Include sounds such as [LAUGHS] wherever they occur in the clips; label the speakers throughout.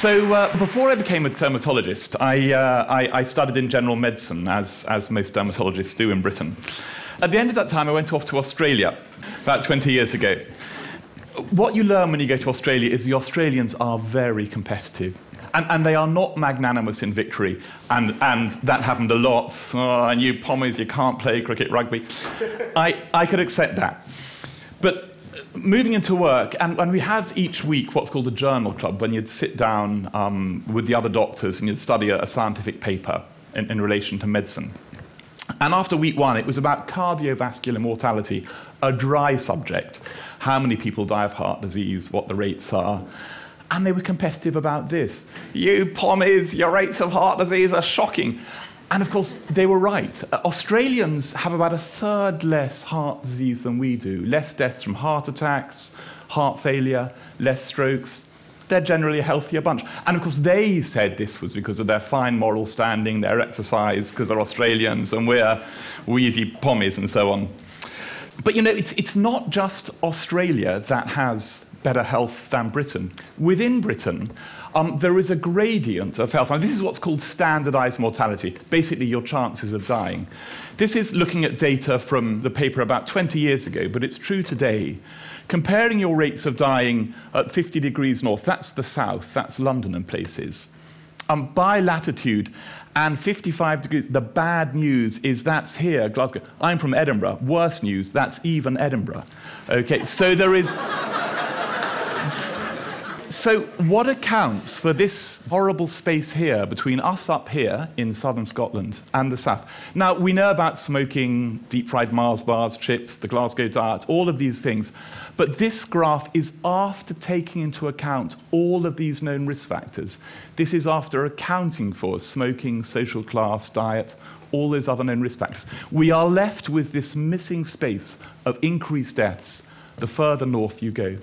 Speaker 1: So uh, before I became a dermatologist, I, uh, I, I, studied in general medicine, as, as most dermatologists do in Britain. At the end of that time, I went off to Australia about 20 years ago. What you learn when you go to Australia is the Australians are very competitive. And, and they are not magnanimous in victory. And, and that happened a lot. Oh, and you pommies, you can't play cricket rugby. I, I could accept that. But moving into work, and, and we have each week what's called a journal club, when you'd sit down um, with the other doctors and you'd study a, a scientific paper in, in relation to medicine. And after week one, it was about cardiovascular mortality, a dry subject. How many people die of heart disease, what the rates are. And they were competitive about this. You pommies, your rates of heart disease are shocking. And of course, they were right. Uh, Australians have about a third less heart disease than we do, less deaths from heart attacks, heart failure, less strokes. They're generally a healthier bunch. And of course, they said this was because of their fine moral standing, their exercise, because they're Australians, and we're wheezy pommies and so on. But you know, it's, it's not just Australia that has better health than Britain. Within Britain, um, there is a gradient of health. And this is what's called standardized mortality, basically your chances of dying. This is looking at data from the paper about 20 years ago, but it's true today. Comparing your rates of dying at 50 degrees north, that's the south, that's London and places. Um, by latitude and 55 degrees, the bad news is that's here, Glasgow. I'm from Edinburgh. Worse news, that's even Edinburgh. Okay, so there is so, what accounts for this horrible space here between us up here in southern Scotland and the south? Now, we know about smoking, deep fried Mars bars, chips, the Glasgow diet, all of these things. But this graph is after taking into account all of these known risk factors. This is after accounting for smoking, social class, diet, all those other known risk factors. We are left with this missing space of increased deaths the further north you go.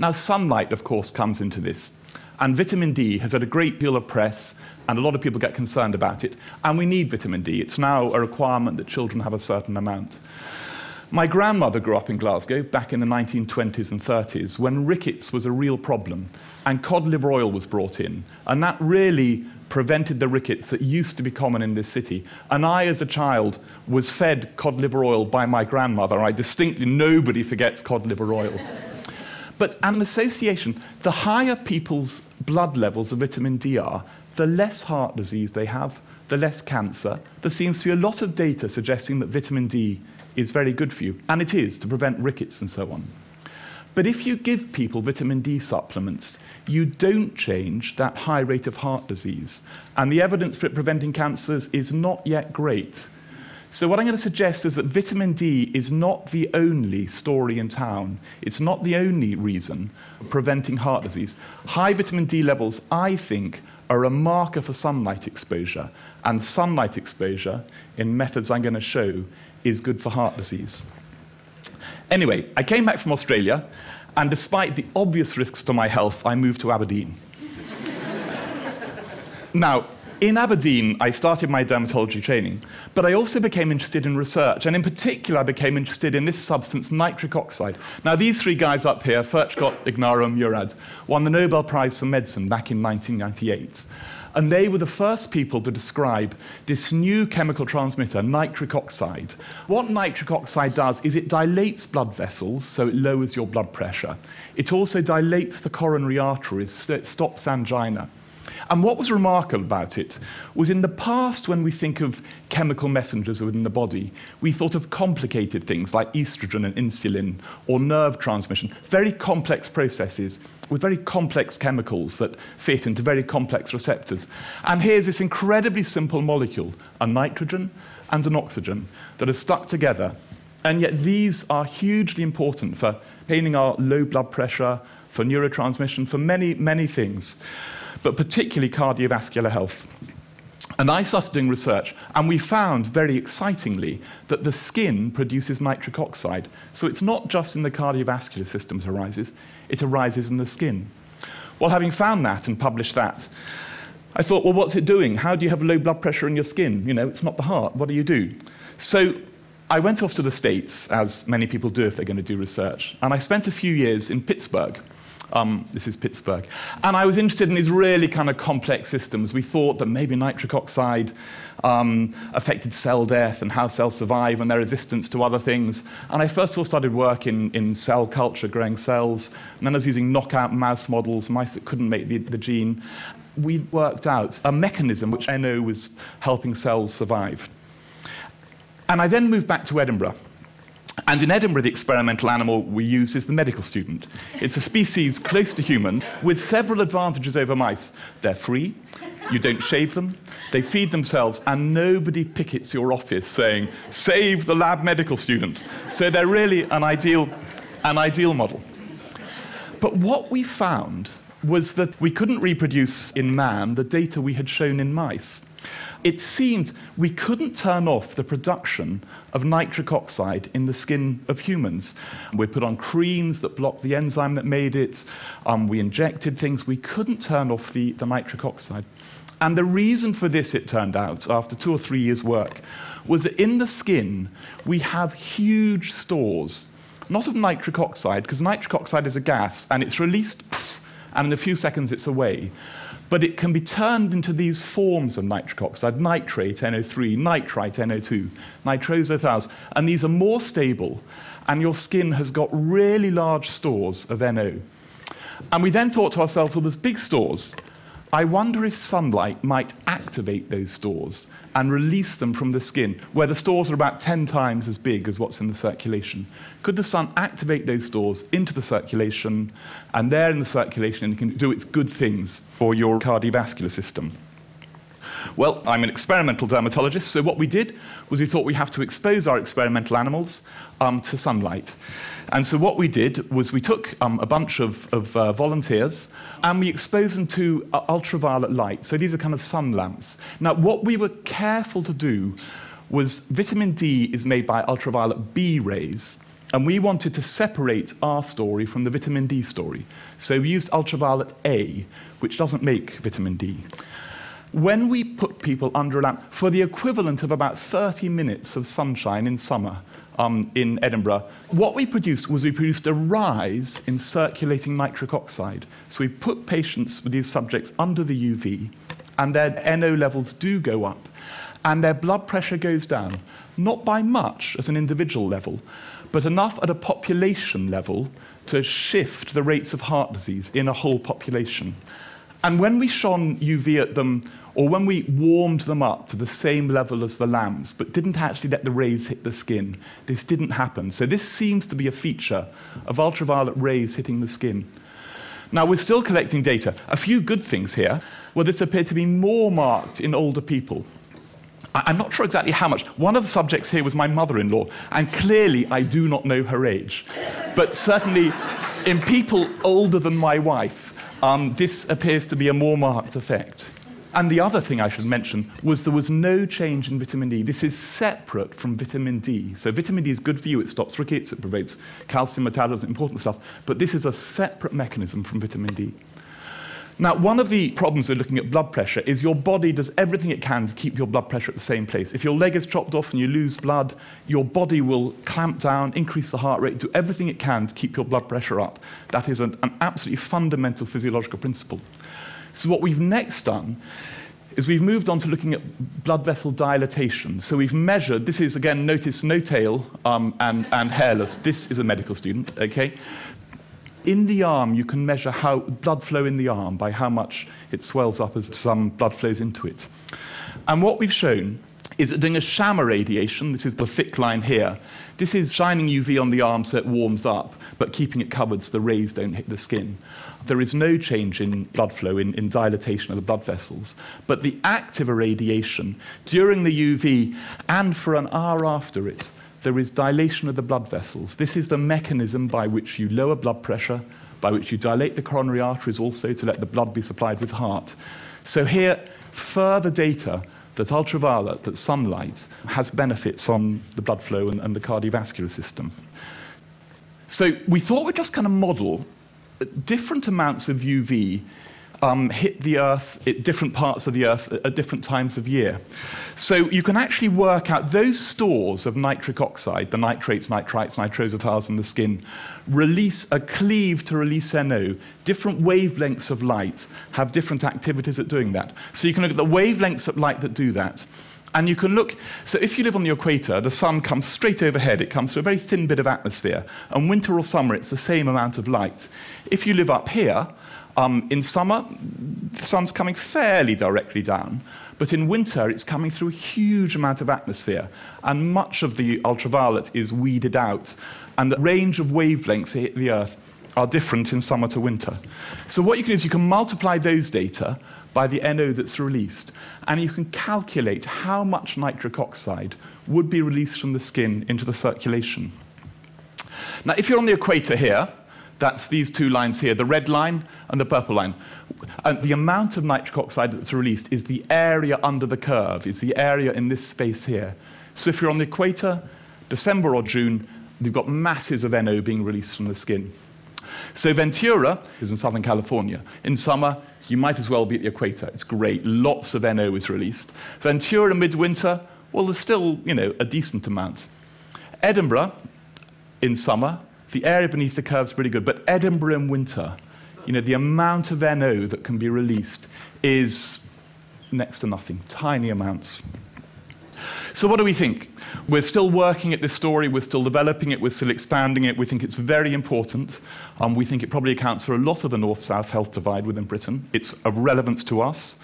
Speaker 1: Now, sunlight, of course, comes into this. And vitamin D has had a great deal of press, and a lot of people get concerned about it. And we need vitamin D. It's now a requirement that children have a certain amount. My grandmother grew up in Glasgow back in the 1920s and 30s when rickets was a real problem, and cod liver oil was brought in. And that really prevented the rickets that used to be common in this city. And I, as a child, was fed cod liver oil by my grandmother. I distinctly, nobody forgets cod liver oil. But an association, the higher people's blood levels of vitamin D are, the less heart disease they have, the less cancer. There seems to be a lot of data suggesting that vitamin D is very good for you, and it is to prevent rickets and so on. But if you give people vitamin D supplements, you don't change that high rate of heart disease. And the evidence for it preventing cancers is not yet great. So, what I'm going to suggest is that vitamin D is not the only story in town. It's not the only reason preventing heart disease. High vitamin D levels, I think, are a marker for sunlight exposure. And sunlight exposure, in methods I'm going to show, is good for heart disease. Anyway, I came back from Australia, and despite the obvious risks to my health, I moved to Aberdeen. [LAUGHS] now, in Aberdeen, I started my dermatology training, but I also became interested in research, and in particular, I became interested in this substance, nitric oxide. Now, these three guys up here, Furchtgott, Ignarro, Murad, won the Nobel Prize for Medicine back in 1998. And they were the first people to describe this new chemical transmitter, nitric oxide. What nitric oxide does is it dilates blood vessels, so it lowers your blood pressure. It also dilates the coronary arteries, so it stops angina. And what was remarkable about it was in the past, when we think of chemical messengers within the body, we thought of complicated things like estrogen and insulin or nerve transmission, very complex processes with very complex chemicals that fit into very complex receptors. And here's this incredibly simple molecule, a nitrogen and an oxygen, that are stuck together. And yet these are hugely important for maintaining our low blood pressure, for neurotransmission, for many, many things but particularly cardiovascular health. And I started doing research, and we found very excitingly that the skin produces nitric oxide. So it's not just in the cardiovascular system it arises, it arises in the skin. Well, having found that and published that, I thought, well, what's it doing? How do you have low blood pressure in your skin? You know, it's not the heart. What do you do? So I went off to the States, as many people do if they're going to do research, and I spent a few years in Pittsburgh Um, this is Pittsburgh. And I was interested in these really kind of complex systems. We thought that maybe nitric oxide um, affected cell death and how cells survive and their resistance to other things. And I first of all started work in, in cell culture, growing cells. And then I was using knockout mouse models, mice that couldn't make the, the gene. We worked out a mechanism which NO was helping cells survive. And I then moved back to Edinburgh. And in Edinburgh, the experimental animal we use is the medical student. It's a species close to human with several advantages over mice. They're free, you don't shave them, they feed themselves, and nobody pickets your office saying, save the lab medical student. So they're really an ideal, an ideal model. But what we found was that we couldn't reproduce in man the data we had shown in mice it seemed we couldn't turn off the production of nitric oxide in the skin of humans. We put on creams that blocked the enzyme that made it. Um, we injected things. We couldn't turn off the, the nitric oxide. And the reason for this, it turned out, after two or three years' work, was that in the skin we have huge stores, not of nitric oxide, because nitric oxide is a gas and it's released, and in a few seconds it's away but it can be turned into these forms of nitric oxide, nitrate, NO3, nitrite, NO2, nitroso and these are more stable, and your skin has got really large stores of NO. And we then thought to ourselves, well, there's big stores. I wonder if sunlight might activate those stores and release them from the skin, where the stores are about 10 times as big as what's in the circulation. Could the sun activate those stores into the circulation, and there in the circulation it can do its good things for your cardiovascular system? Well, I'm an experimental dermatologist, so what we did was we thought we have to expose our experimental animals um, to sunlight. And so what we did was we took um, a bunch of, of uh, volunteers and we exposed them to uh, ultraviolet light. So these are kind of sun lamps. Now, what we were careful to do was vitamin D is made by ultraviolet B rays. And we wanted to separate our story from the vitamin D story. So we used ultraviolet A, which doesn't make vitamin D when we put people under a lamp for the equivalent of about 30 minutes of sunshine in summer um, in Edinburgh, what we produced was we produced a rise in circulating nitric oxide. So we put patients with these subjects under the UV, and their NO levels do go up, and their blood pressure goes down, not by much at an individual level, but enough at a population level to shift the rates of heart disease in a whole population. And when we shone UV at them, or when we warmed them up to the same level as the lamps, but didn't actually let the rays hit the skin, this didn't happen. So this seems to be a feature of ultraviolet rays hitting the skin. Now, we're still collecting data. A few good things here. Well, this appeared to be more marked in older people. I'm not sure exactly how much. One of the subjects here was my mother in law, and clearly I do not know her age. But certainly, in people older than my wife, um, this appears to be a more marked effect. And the other thing I should mention was there was no change in vitamin D. This is separate from vitamin D. So vitamin D is good for you. It stops rickets, it prevents calcium metabolism, important stuff. But this is a separate mechanism from vitamin D. Now, one of the problems with looking at blood pressure is your body does everything it can to keep your blood pressure at the same place. If your leg is chopped off and you lose blood, your body will clamp down, increase the heart rate, do everything it can to keep your blood pressure up. That is an, an absolutely fundamental physiological principle. So what we've next done is we've moved on to looking at blood vessel dilatation. So we've measured, this is again, notice no tail um, and, and hairless. This is a medical student, okay? In the arm, you can measure how blood flow in the arm by how much it swells up as some blood flows into it. And what we've shown is that doing a sham irradiation, this is the thick line here, this is shining UV on the arm so it warms up, but keeping it covered so the rays don't hit the skin. There is no change in blood flow, in, in dilatation of the blood vessels. But the active irradiation during the UV and for an hour after it there is dilation of the blood vessels. This is the mechanism by which you lower blood pressure, by which you dilate the coronary arteries also to let the blood be supplied with heart. So here, further data that ultraviolet, that sunlight, has benefits on the blood flow and, and the cardiovascular system. So we thought we'd just kind of model different amounts of UV um, hit the Earth at different parts of the Earth at different times of year. So you can actually work out those stores of nitric oxide, the nitrates, nitrites, nitrosothiols in the skin, release a cleave to release NO. Different wavelengths of light have different activities at doing that. So you can look at the wavelengths of light that do that. And you can look, so if you live on the equator, the sun comes straight overhead, it comes through a very thin bit of atmosphere. And winter or summer, it's the same amount of light. If you live up here, um, in summer, the sun's coming fairly directly down, but in winter, it's coming through a huge amount of atmosphere, and much of the ultraviolet is weeded out, and the range of wavelengths hit the Earth are different in summer to winter. So what you can do is you can multiply those data by the NO that's released, and you can calculate how much nitric oxide would be released from the skin into the circulation. Now, if you're on the equator here, that's these two lines here, the red line and the purple line. And the amount of nitric oxide that's released is the area under the curve, is the area in this space here. So if you're on the equator, December or June, you've got masses of NO being released from the skin. So Ventura is in Southern California. In summer, you might as well be at the equator. It's great. Lots of NO is released. Ventura midwinter, well, there's still, you know, a decent amount. Edinburgh in summer, the area beneath the curve is pretty good, but Edinburgh in winter, you know, the amount of NO that can be released is next to nothing, tiny amounts. So, what do we think? We're still working at this story, we're still developing it, we're still expanding it. We think it's very important. Um, we think it probably accounts for a lot of the north south health divide within Britain. It's of relevance to us.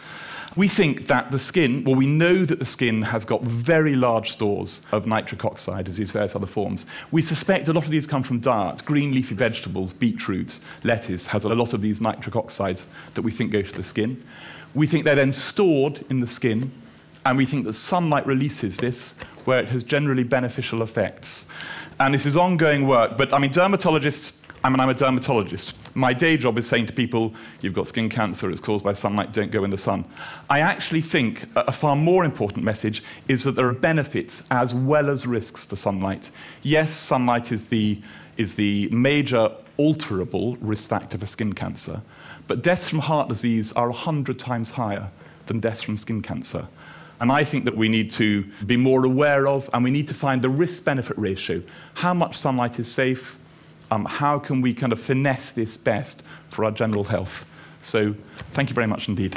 Speaker 1: We think that the skin, well, we know that the skin has got very large stores of nitric oxide, as these various other forms. We suspect a lot of these come from diet. Green leafy vegetables, beetroot, lettuce has a lot of these nitric oxides that we think go to the skin. We think they're then stored in the skin, and we think that sunlight releases this, where it has generally beneficial effects. And this is ongoing work, but I mean, dermatologists I mean, I'm a dermatologist. My day job is saying to people, you've got skin cancer, it's caused by sunlight, don't go in the sun. I actually think a far more important message is that there are benefits as well as risks to sunlight. Yes, sunlight is the, is the major alterable risk factor for skin cancer, but deaths from heart disease are 100 times higher than deaths from skin cancer. And I think that we need to be more aware of, and we need to find the risk benefit ratio. How much sunlight is safe? Um, how can we kind of finesse this best for our general health? So thank you very much indeed.